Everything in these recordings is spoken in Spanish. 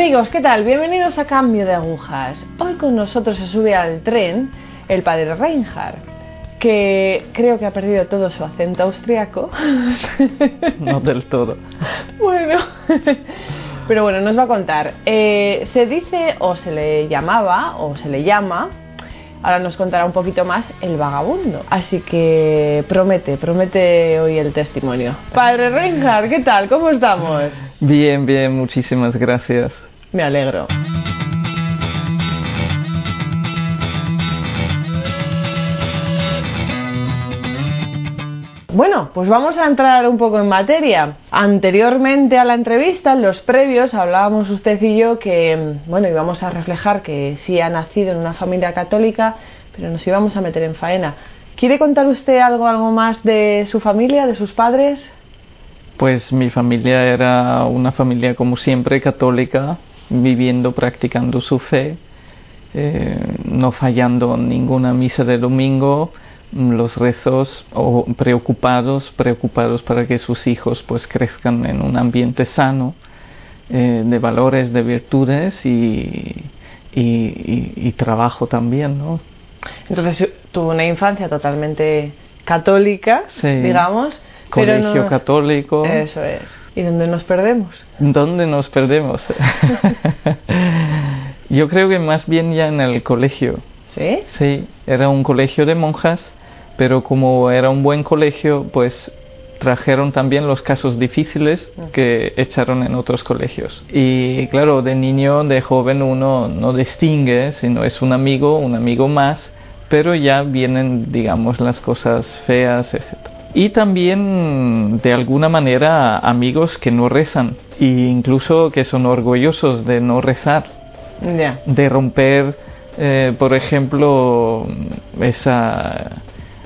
Amigos, ¿qué tal? Bienvenidos a Cambio de Agujas. Hoy con nosotros se sube al tren el padre Reinhard, que creo que ha perdido todo su acento austriaco. No del todo. bueno, pero bueno, nos va a contar. Eh, se dice, o se le llamaba, o se le llama, ahora nos contará un poquito más el vagabundo. Así que promete, promete hoy el testimonio. Padre Reinhard, ¿qué tal? ¿Cómo estamos? Bien, bien, muchísimas gracias. Me alegro. Bueno, pues vamos a entrar un poco en materia. Anteriormente a la entrevista, en los previos, hablábamos usted y yo que, bueno, íbamos a reflejar que sí ha nacido en una familia católica, pero nos íbamos a meter en faena. ¿Quiere contar usted algo, algo más de su familia, de sus padres? Pues mi familia era una familia como siempre católica, viviendo, practicando su fe, eh, no fallando ninguna misa de domingo, los rezos o preocupados, preocupados para que sus hijos pues crezcan en un ambiente sano eh, de valores, de virtudes y, y, y- y trabajo también, ¿no? Entonces tuvo una infancia totalmente católica, Sí. digamos. Colegio no- católico. Eso es. ¿Y dónde nos perdemos? ¿Dónde nos perdemos? Yo creo que más bien ya en el colegio. ¿Sí? Sí, era un colegio de monjas, pero como era un buen colegio, pues trajeron también los casos difíciles que echaron en otros colegios. Y claro, de niño, de joven, uno no distingue si no es un amigo, un amigo más, pero ya vienen, digamos, las cosas feas, etc. Y también, de alguna manera, amigos que no rezan, e incluso que son orgullosos de no rezar Ya. de romper, eh, por ejemplo, esa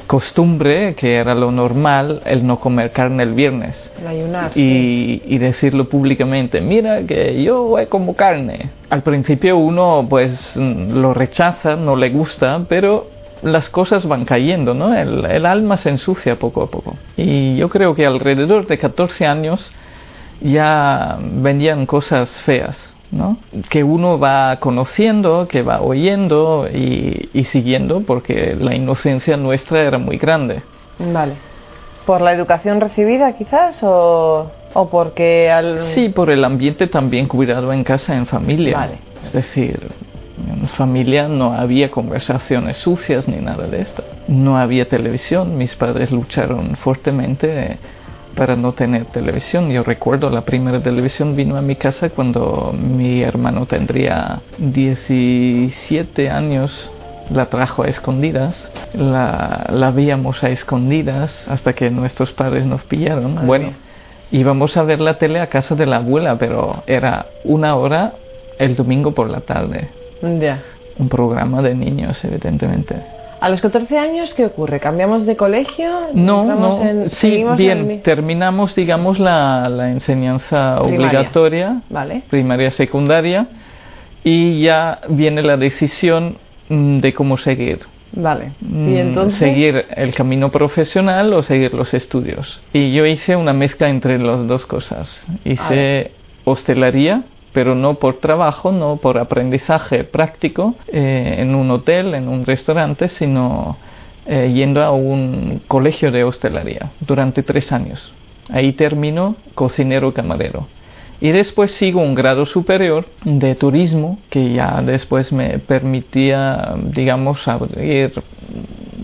costumbre que era lo normal, el no comer carne el viernes. El ayunar. sí. Y, y decirlo públicamente, mira que yo voy como carne. Al principio uno pues lo rechaza, no le gusta, pero las cosas van cayendo, ¿no? El, el alma se ensucia poco a poco. Y yo creo que alrededor de 14 años ya venían cosas feas, ¿no? Que uno va conociendo, que va oyendo y, y siguiendo, porque la inocencia nuestra era muy grande. Vale. ¿Por la educación recibida quizás o, o porque al... Sí, por el ambiente también cuidado en casa, en familia. Vale. Es decir, en familia no había conversaciones sucias ni nada de esto. No había televisión. Mis padres lucharon fuertemente para no tener televisión. Yo recuerdo la primera televisión vino a mi casa cuando mi hermano tendría 17 años. La trajo a escondidas, la, la veíamos a escondidas hasta que nuestros padres nos pillaron. Madre bueno, íbamos a ver la tele a casa de la abuela, pero era una hora el domingo por la tarde. Ya. Un programa de niños, evidentemente. ¿A los 14 años qué ocurre? ¿Cambiamos de colegio? No, ¿Entramos no, en- sí, en bien, mi- terminamos, digamos, la, la enseñanza Primaria. obligatoria, Vale. primaria, secundaria, y ya viene la decisión mm, de cómo seguir. Vale. Mm, Y entonces... Seguir el camino profesional o seguir los estudios. Y yo hice una mezcla entre las dos cosas. Hice hostelería, pero no por trabajo, no por aprendizaje práctico eh, en un hotel, en un restaurante, sino eh, yendo a un colegio de hostelería durante tres años. Ahí termino cocinero camarero. Y después sigo un grado superior de turismo que ya después me permitía, digamos, abrir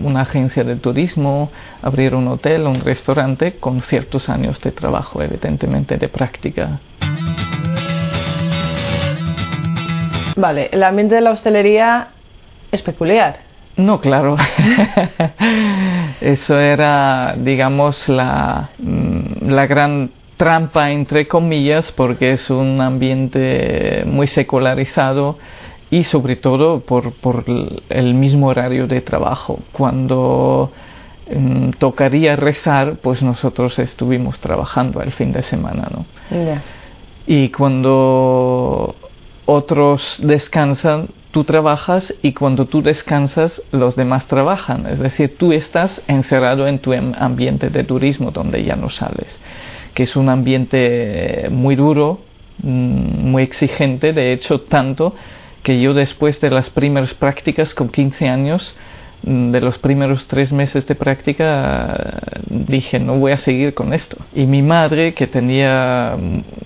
una agencia de turismo, abrir un hotel, un restaurante con ciertos años de trabajo, evidentemente, de práctica. Vale, el ambiente de la hostelería es peculiar. No, claro. Eso era, digamos, la, mm, la gran trampa, entre comillas, porque es un ambiente muy secularizado y sobre todo por, por el- mismo horario de trabajo. Cuando mm, tocaría rezar, pues nosotros estuvimos trabajando el fin de semana, ¿no? Ya. Y cuando otros descansan, tú trabajas y cuando tú descansas, los demás trabajan. Es decir, tú estás encerrado en tu ambiente de turismo donde ya no sales, que es un ambiente muy duro, mm, muy exigente, de hecho tanto que yo después de las primeras prácticas con 15 años, de los primeros tres meses de práctica, dije, no voy a seguir con esto. Y mi madre, que tenía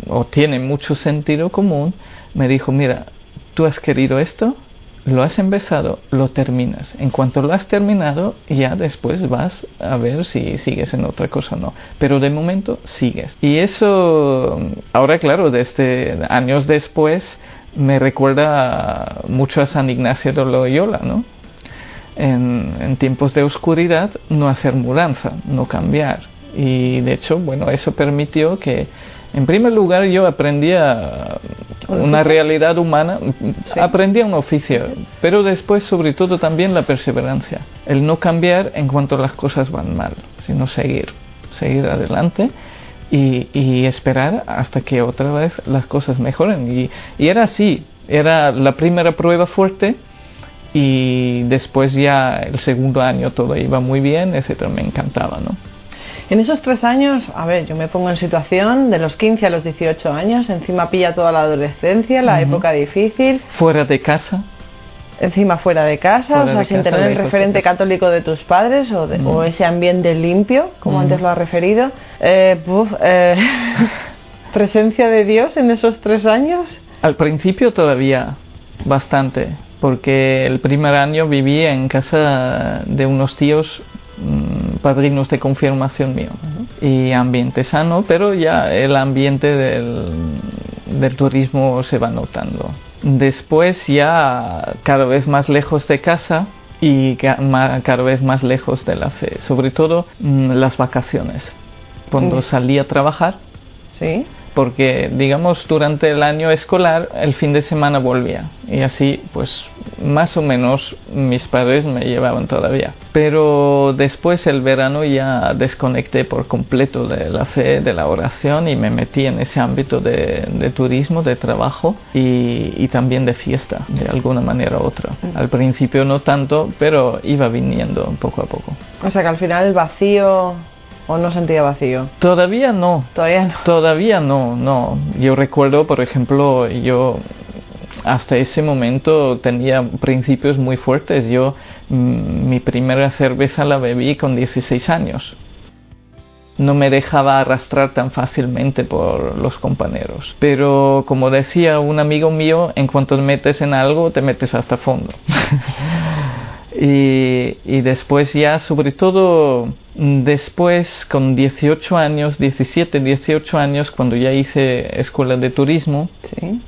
o tiene mucho sentido común, me dijo, mira, tú has querido esto, lo has empezado, lo terminas. En cuanto lo has terminado, ya después vas a ver si sigues en otra cosa o no. Pero de momento sigues. Y eso, ahora claro, desde años después, me recuerda mucho a San Ignacio de Loyola, ¿no? En, en tiempos de oscuridad, no hacer mudanza, no cambiar. Y de hecho, bueno, eso permitió que en primer lugar, yo aprendía una realidad humana, aprendía un oficio, pero después, sobre todo, también la perseverancia. El no cambiar en cuanto las cosas van mal, sino seguir, seguir adelante y, esperar hasta que otra vez las cosas mejoren. Y, y era así, era la primera prueba fuerte y después ya el segundo año todo iba muy bien, etcétera, me encantaba, ¿no? En esos tres años, a ver, yo me pongo en situación de los 15 a los 18 años, encima pilla toda la adolescencia, la época difícil. Fuera de casa. Encima fuera de casa, o sea, sin tener el referente católico de tus padres o, o, ese ambiente limpio, como antes lo ha referido. Eh, eh, ¿Presencia de Dios en esos tres años? Al principio todavía bastante, porque el primer año viví en casa de unos tíos Mm, padrinos de confirmación mío y ambiente sano, pero ya el ambiente del, del turismo se va notando. Después ya cada vez más lejos de casa y cada vez más lejos de la fe, sobre todo mm, las vacaciones. Cuando salí a trabajar, ¿Sí? Porque digamos durante el año escolar el fin de semana volvía. Y así pues más o menos mis padres me llevaban todavía. Pero después el verano ya desconecté por completo de la fe de la oración y me metí en ese ámbito de, turismo de trabajo y, y, también de fiesta de alguna manera u otra. Al principio no tanto pero iba viniendo poco a poco. O sea que al final el vacío ¿O no sentía vacío? Todavía no. Todavía no. Todavía no, no. Yo recuerdo, por ejemplo, yo hasta ese momento tenía principios muy fuertes. Yo mm, mi primera cerveza la bebí con 16 años. No me dejaba arrastrar tan fácilmente por los compañeros. Pero como decía un amigo mío, en cuanto te metes en algo, te metes hasta fondo. Y, y, después ya, sobre todo después, con 18 años, 17, 18 años, cuando ya hice escuela de turismo,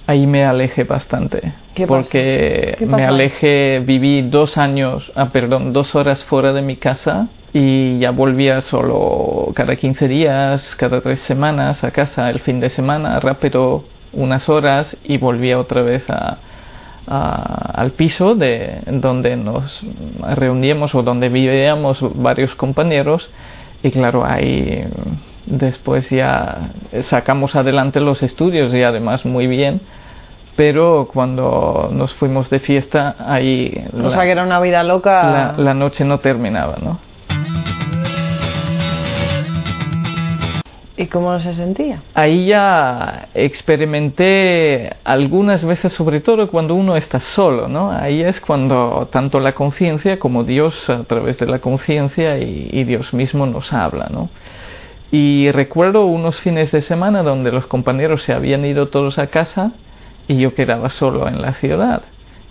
ahí me alejé bastante. porque me alejé, viví dos años, ah, perdón, dos horas fuera de mi casa y ya volvía solo cada 15 días, cada tres semanas a casa el fin de semana, rápido unas horas y volvía otra vez a al piso de donde nos reuníamos o donde vivíamos varios compañeros. Y claro ahí después ya sacamos adelante los estudios y además muy bien. Pero cuando nos fuimos de fiesta ahí o sea que era una vida loca. la, la noche no terminaba no ¿Y cómo se sentía? Ahí ya experimenté algunas veces, sobre todo cuando uno está solo, ¿no? Ahí es cuando tanto la conciencia como Dios a través de la conciencia y, Dios mismo nos habla, ¿no? Y recuerdo unos fines de semana donde los compañeros se habían ido todos a casa y yo quedaba solo en la ciudad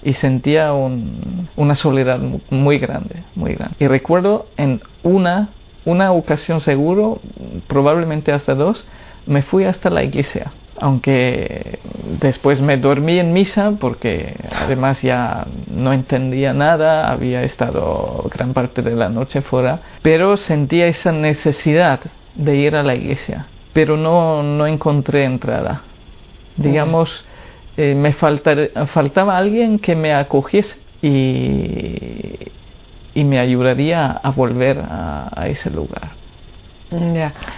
y sentía una soledad muy grande, muy grande. Y recuerdo en una una ocasión seguro, probablemente hasta dos, me fui hasta la iglesia. Aunque después me dormí en misa porque además ya no entendía nada, había estado gran parte de la noche fuera, pero sentía esa necesidad de ir a la iglesia, pero no, no encontré entrada. Digamos, eh, me faltaba alguien que me acogiese y, y me ayudaría a volver a, ese lugar.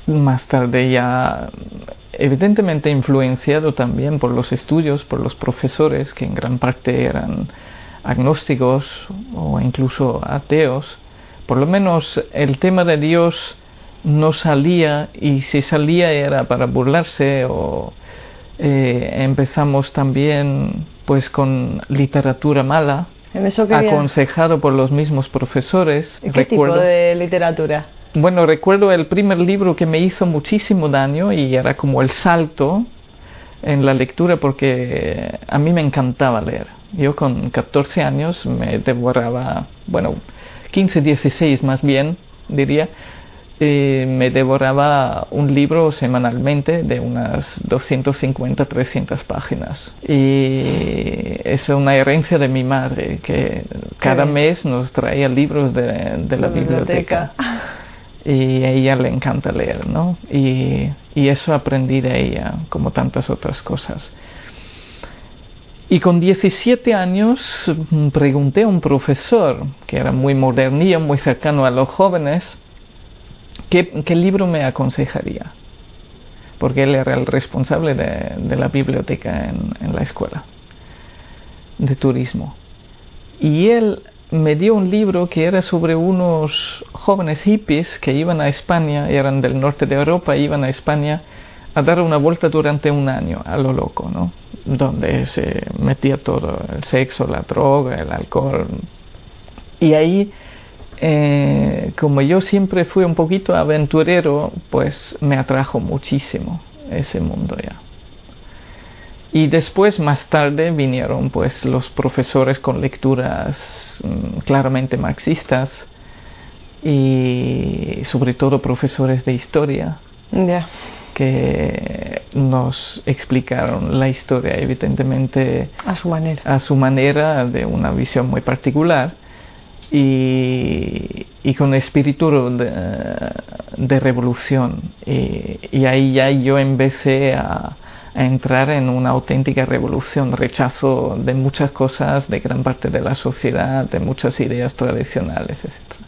Más tarde ya, evidentemente influenciado también por los estudios, por los profesores que en gran parte eran agnósticos o incluso ateos, por lo menos el tema de Dios no salía y si salía era para burlarse o Eh, empezamos también pues con literatura mala, En eso quería... aconsejado por los mismos profesores. ¿Y ¿Qué tipo de literatura? Bueno, recuerdo el primer libro que me hizo muchísimo daño y era como el salto en la lectura porque a mí me encantaba leer. Yo con 14 años me devoraba, bueno, 15, 16 más bien, diría, eh, me devoraba un libro semanalmente de unas 250, 300 páginas. Y es una herencia de mi madre, que cada mes nos traía libros de, de la La biblioteca. Y a ella le encanta leer, ¿no? Y, y eso aprendí de ella, como tantas otras cosas. Y con 17 años mm, pregunté a un profesor, que era muy modernillo, muy cercano a los jóvenes, ¿qué, libro me aconsejaría? Porque él era el responsable de, de la biblioteca en, en la escuela de turismo. Y él me dio un libro que era sobre unos jóvenes hippies que iban a España, eran del norte de Europa, iban a España a dar una vuelta durante un año a lo loco, ¿no? Donde se metía todo, el sexo, la droga, el alcohol. Y ahí, eh, como yo siempre fui un poquito aventurero, pues me atrajo muchísimo ese mundo ya. Y después, más tarde, vinieron pues los profesores con lecturas mm, claramente marxistas y sobre todo profesores de historia que nos explicaron la historia evidentemente A su manera. a su manera, de una visión muy particular y, y con espíritu de, de revolución. Y, y ahí ya yo empecé a, a entrar en una auténtica revolución, rechazo de muchas cosas, de gran parte de la sociedad, de muchas ideas tradicionales, etc.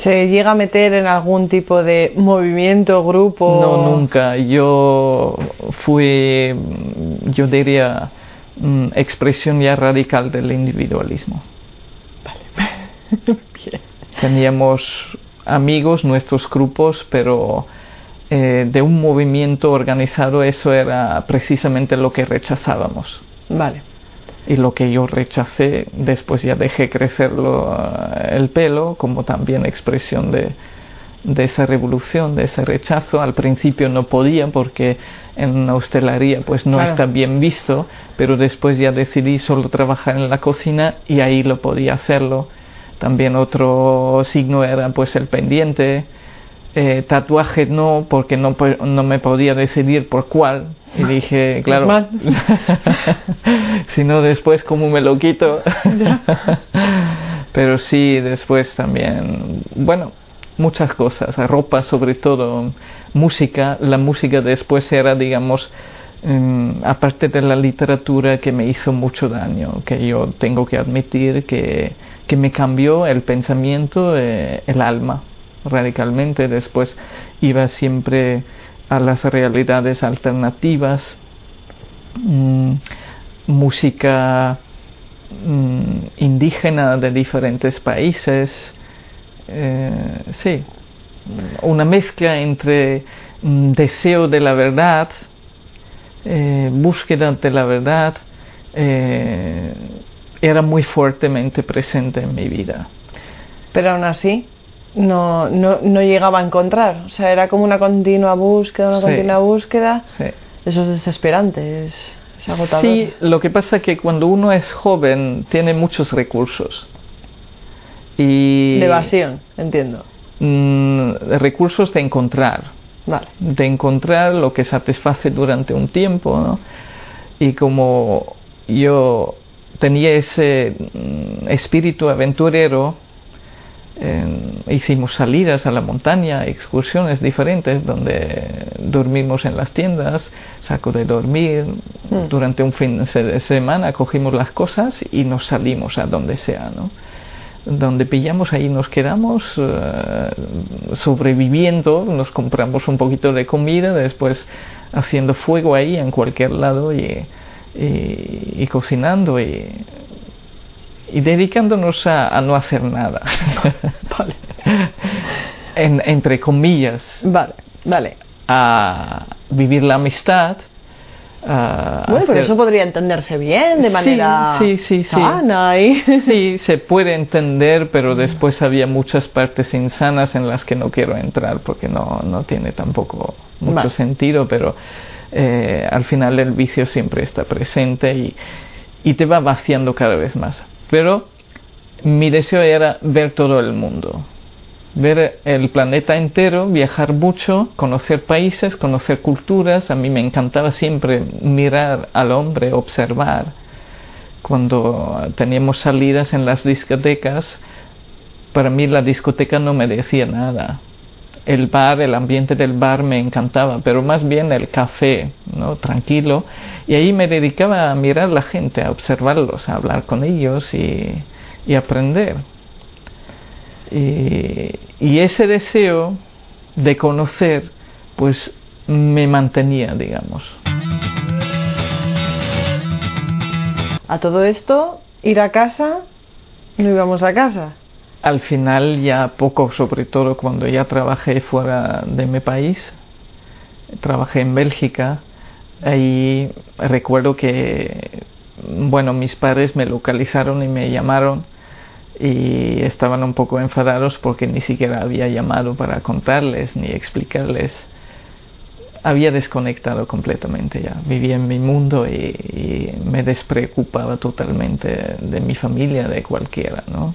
¿Se llega a meter en algún tipo de movimiento, grupo? No, nunca. Yo fui, yo diría, mm, expresión ya radical del individualismo. Bien. Teníamos amigos, nuestros grupos, pero eh, de un movimiento organizado eso era precisamente lo que rechazábamos. Vale. Y lo que yo rechacé, después ya dejé crecerlo eh, el pelo como también expresión de, de esa revolución, de ese rechazo. Al principio no podía porque en la hostelería pues no Claro. está bien visto, pero después ya decidí solo trabajar en la cocina y ahí lo podía hacerlo. También otro signo era pues el pendiente. Eh, tatuaje no, porque no, no me podía decidir por cuál. Y dije, claro, mal. si no después cómo me lo quito. Pero sí, después también, bueno, muchas cosas, ropa sobre todo, música. La música después era, digamos, em, aparte de la literatura que me hizo mucho daño, que yo tengo que admitir que, que me cambió el pensamiento, eh, el alma radicalmente. Después iba siempre a las realidades alternativas, mm, música mm, indígena de diferentes países, eh, sí, una mezcla entre mm, deseo de la verdad, eh, búsqueda de la verdad, eh, era muy fuertemente presente en mi vida. Pero aún así, no, no, no llegaba a encontrar. O sea, era como una continua búsqueda, una Sí. continua búsqueda. Sí. Eso es desesperante, es, es agotador. Sí, lo que pasa es que cuando uno es joven tiene muchos recursos. Y De evasión, entiendo. mm, recursos de encontrar, Vale. de encontrar lo que satisface durante un tiempo, ¿no? Y como yo tenía ese mm, espíritu aventurero, eh, hicimos salidas a la montaña, excursiones diferentes donde dormimos en las tiendas, saco de dormir, Mm. durante un fin de semana cogimos las cosas y nos salimos a donde sea, ¿no? Donde pillamos ahí nos quedamos eh, sobreviviendo, nos compramos un poquito de comida, después haciendo fuego ahí en cualquier lado y, y- y cocinando y, y dedicándonos a, a no hacer nada. Vale. En- entre comillas. Vale. Vale. A vivir la amistad. Bueno, pero eso podría entenderse bien, de manera sí, sí, sí. sana y... Sí, se puede entender, pero después había muchas partes insanas en las que no quiero entrar porque no, no tiene tampoco mucho Vale. sentido, pero eh, al final el vicio siempre está presente y, y te va vaciando cada vez más. Pero mi deseo era ver todo el mundo, ver el planeta entero, viajar mucho, conocer países, conocer culturas. A mí me encantaba siempre mirar al hombre, observar cuando teníamos salidas en las discotecas, para mí la discoteca no me decía nada. El bar, el ambiente del bar me encantaba, pero más bien el café, ¿no? Tranquilo. Y ahí me dedicaba a mirar la gente, a observarlos, a hablar con ellos y, y aprender. Y, y ese deseo de conocer, pues me mantenía, digamos. A todo esto, ir a casa, no íbamos a casa. Al final ya poco, sobre todo cuando ya trabajé fuera de mi país, trabajé en Bélgica, ahí recuerdo que, bueno, mis padres me localizaron y me llamaron y estaban un poco enfadados porque ni siquiera había llamado para contarles ni explicarles. Había desconectado completamente ya, vivía en mi mundo y, y me despreocupaba totalmente de mi familia, de cualquiera, ¿no?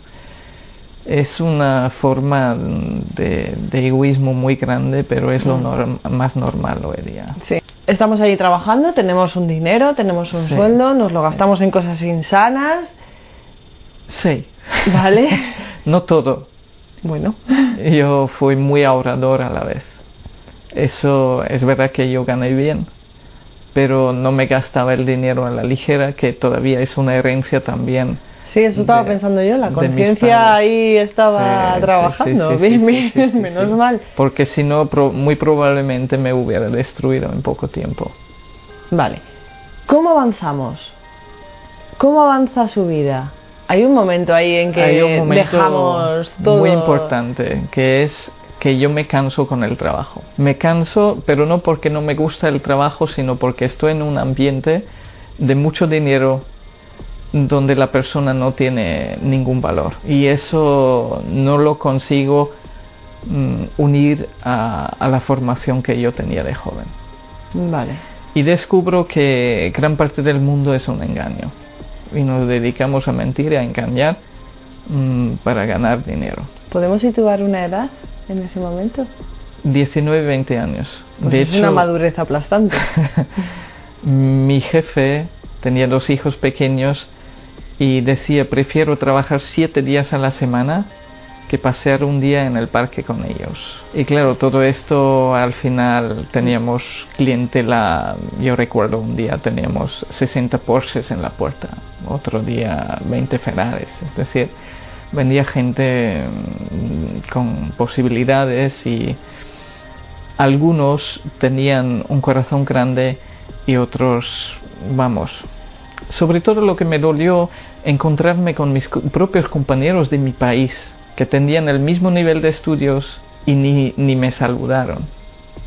es una forma de, de egoísmo muy grande, pero es lo norm- más normal hoy día. Sí. Estamos ahí trabajando, tenemos un dinero, tenemos un Sí, sueldo, nos lo sí. gastamos en cosas insanas, Sí, ¿vale? no todo. bueno, Yo fui muy ahorrador a la vez. Eso es verdad que yo gané bien, pero no me gastaba el dinero a la ligera, que todavía es una herencia también. sí, eso estaba de- pensando yo, la conciencia ahí estaba Sí, trabajando, sí, bien, menos mal. Porque si no, pro- muy probablemente me hubiera destruido en poco tiempo. Vale, ¿cómo avanzamos? ¿Cómo avanza su vida? Hay un momento ahí en que Hay un momento dejamos todo... muy importante que es que yo me canso con el trabajo. Me canso, pero no porque no me gusta el trabajo, sino porque estoy en un ambiente de mucho dinero donde la persona no tiene ningún valor. Y eso no lo consigo mm, unir a, a la formación que yo tenía de joven. Vale. Y descubro que gran parte del mundo es un engaño. Y nos dedicamos a mentir y a engañar mm, para ganar dinero. ¿Podemos situar una edad en ese momento? 19, 20 años. Pues de es hecho, una madurez aplastante. mi jefe tenía dos hijos pequeños y decía, prefiero trabajar siete días a la semana que pasear un día en el parque con ellos. Y claro, todo esto al final teníamos clientela, yo recuerdo un día teníamos 60 Porsches en la puerta, otro día 20 Ferraris, es decir, venía gente mm, con posibilidades y algunos tenían un corazón grande y otros, vamos, sobre todo lo que me dolió encontrarme con mis propios compañeros de mi país, que tenían el mismo nivel de estudios y ni, ni me saludaron.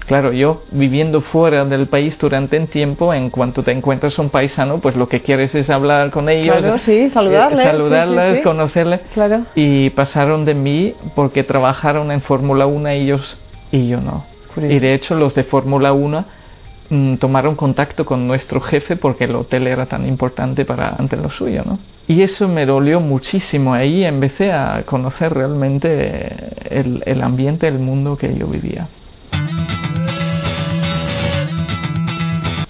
Claro, yo viviendo fuera del país durante un tiempo, en cuanto te encuentras un paisano, pues lo que quieres es hablar con ellos, Claro, sí, saludarles, eh, sí, saludarles, sí, sí. conocerles. Claro. Y pasaron de mí porque trabajaron en Fórmula 1 ellos y yo no. Y de hecho los de Fórmula 1 mm, tomaron contacto con nuestro jefe porque el hotel era tan importante para ante lo suyo, ¿no? Y eso me dolió muchísimo. Ahí empecé a conocer realmente el, ambiente, el mundo que yo vivía.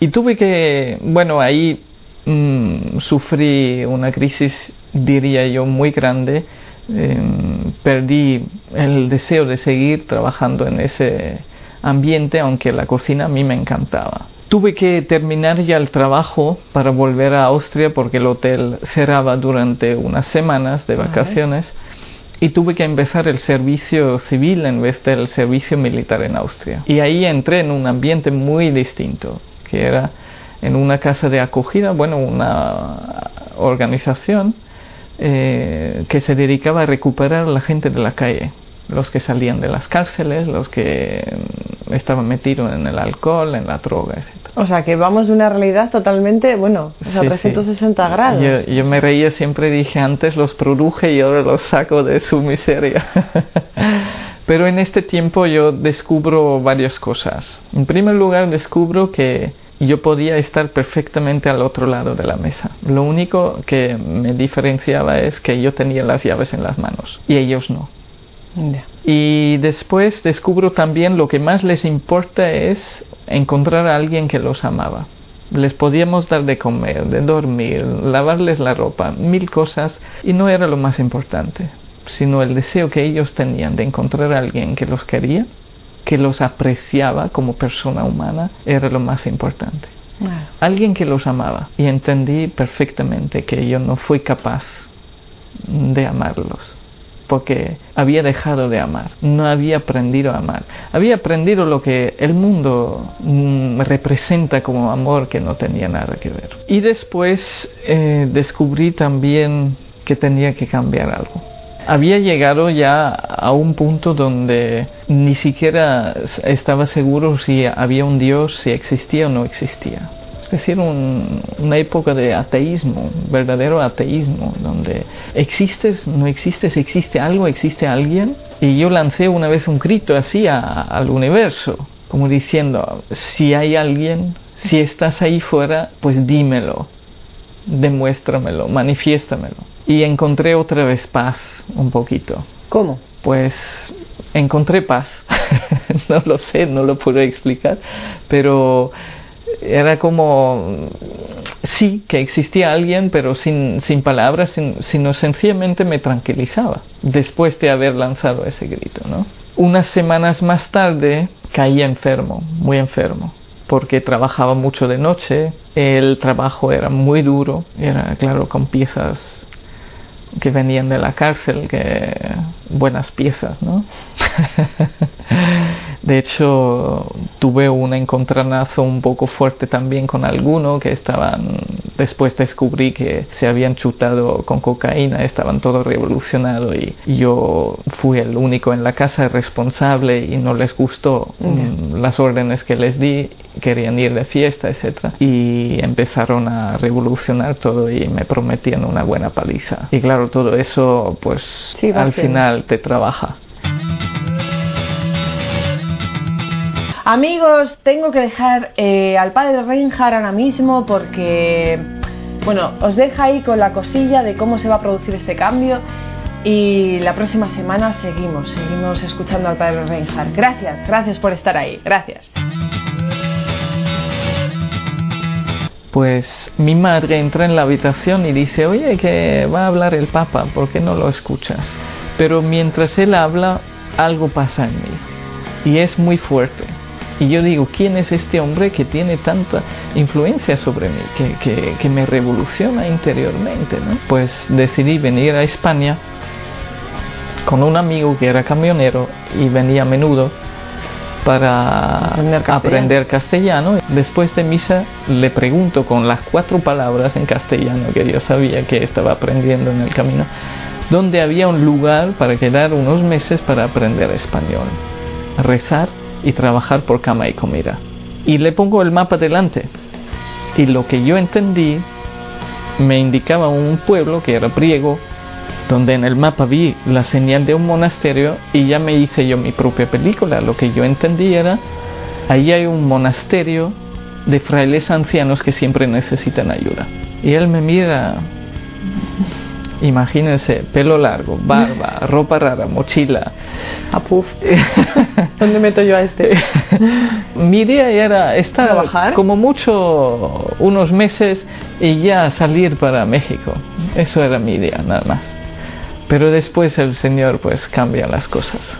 Y tuve que, bueno, ahí mm, sufrí una crisis, diría yo, muy grande. Em, perdí el deseo de seguir trabajando en ese ambiente, aunque la cocina a mí me encantaba. Tuve que terminar ya el trabajo para volver a Austria porque el hotel cerraba durante unas semanas de vacaciones y tuve que empezar el servicio civil en vez del servicio militar en Austria. Y ahí entré en un ambiente muy distinto, que era en una casa de acogida, bueno, una organización eh, que se dedicaba a recuperar a la gente de la calle, los que salían de las cárceles, los que estaba metido en el alcohol, en la droga, etc. O sea, que vamos de una realidad totalmente, bueno, a 360 grados. Yo, yo, me reía siempre, dije, antes los produje y ahora los saco de su miseria. Pero en este tiempo yo descubro varias cosas. En primer lugar, descubro que yo podía estar perfectamente al otro lado de la mesa. Lo único que me diferenciaba es que yo tenía las llaves en las manos y ellos no. Y después descubro también lo que más les importa es encontrar a alguien que los amaba. Les podíamos dar de comer, de dormir, lavarles la ropa, mil cosas, y no era lo más importante, sino el deseo que ellos tenían de encontrar a alguien que los quería, que los apreciaba como persona humana, era lo más importante. Alguien que los amaba. Y entendí perfectamente que yo no fui capaz de amarlos porque había dejado de amar, no había aprendido a amar, había aprendido lo que el mundo mm, representa como amor que no tenía nada que ver. Y después eh, descubrí también que tenía que cambiar algo. Había llegado ya a un punto donde ni siquiera estaba seguro si había un Dios, si existía o no existía decir, una época de ateísmo, verdadero ateísmo, donde existes, no existes, existe algo, existe alguien. Y yo lancé una vez un grito así al universo, como diciendo, si hay alguien, si estás ahí fuera, pues dímelo, demuéstramelo, manifiéstamelo. Y encontré otra vez paz un poquito. ¿Cómo? Pues encontré paz. no lo sé, no lo puedo explicar, pero era como, sí, que existía alguien, pero sin, sin palabras, sino sencillamente me tranquilizaba después de haber lanzado ese grito. ¿no? Unas semanas más tarde caí enfermo, muy enfermo, porque trabajaba mucho de noche, el trabajo era muy duro, era claro con piezas que venían de la cárcel, que buenas piezas, ¿no? De hecho, tuve un encontronazo un poco fuerte también con alguno que estaban, después descubrí que se habían chutado con cocaína, estaban todos revolucionados y yo fui el único en la casa responsable y no les gustó mm, las órdenes que les di, querían ir de fiesta, etc. Y empezaron a revolucionar todo y me prometían una buena paliza. Y claro, todo eso pues al final te trabaja. Amigos, tengo que dejar eh, al padre Reinhardt ahora mismo porque, bueno, os deja ahí con la cosilla de cómo se va a producir este cambio y la próxima semana seguimos, seguimos escuchando al padre Reinhardt. Gracias, gracias por estar ahí, gracias. Pues mi madre entra en la habitación y dice, oye, que va a hablar el Papa, ¿por qué no lo escuchas? Pero mientras él habla, algo pasa en mí y es muy fuerte y yo digo, ¿quién es este hombre que tiene tanta influencia sobre mí, que, que, me revoluciona interiormente? ¿no? Pues decidí venir a España con un amigo que era camionero y venía a menudo para aprender castellano. Después de misa le pregunto con las cuatro palabras en castellano que yo sabía que estaba aprendiendo en el camino, dónde había un lugar para quedar unos meses para aprender español, rezar y trabajar por cama y comida. Y le pongo el mapa delante. Y lo que yo entendí me indicaba un pueblo que era Priego, donde en el mapa vi la señal de un monasterio y ya me hice yo mi propia película. Lo que yo entendí era, ahí hay un monasterio de frailes ancianos que siempre necesitan ayuda. Y él me mira Imagínense, pelo largo, barba, ropa rara, mochila. A puff. ¿Dónde meto yo a este? Mi idea era estar como mucho unos meses y ya salir para México. Eso era mi idea, nada más. Pero después el Señor pues cambia las cosas.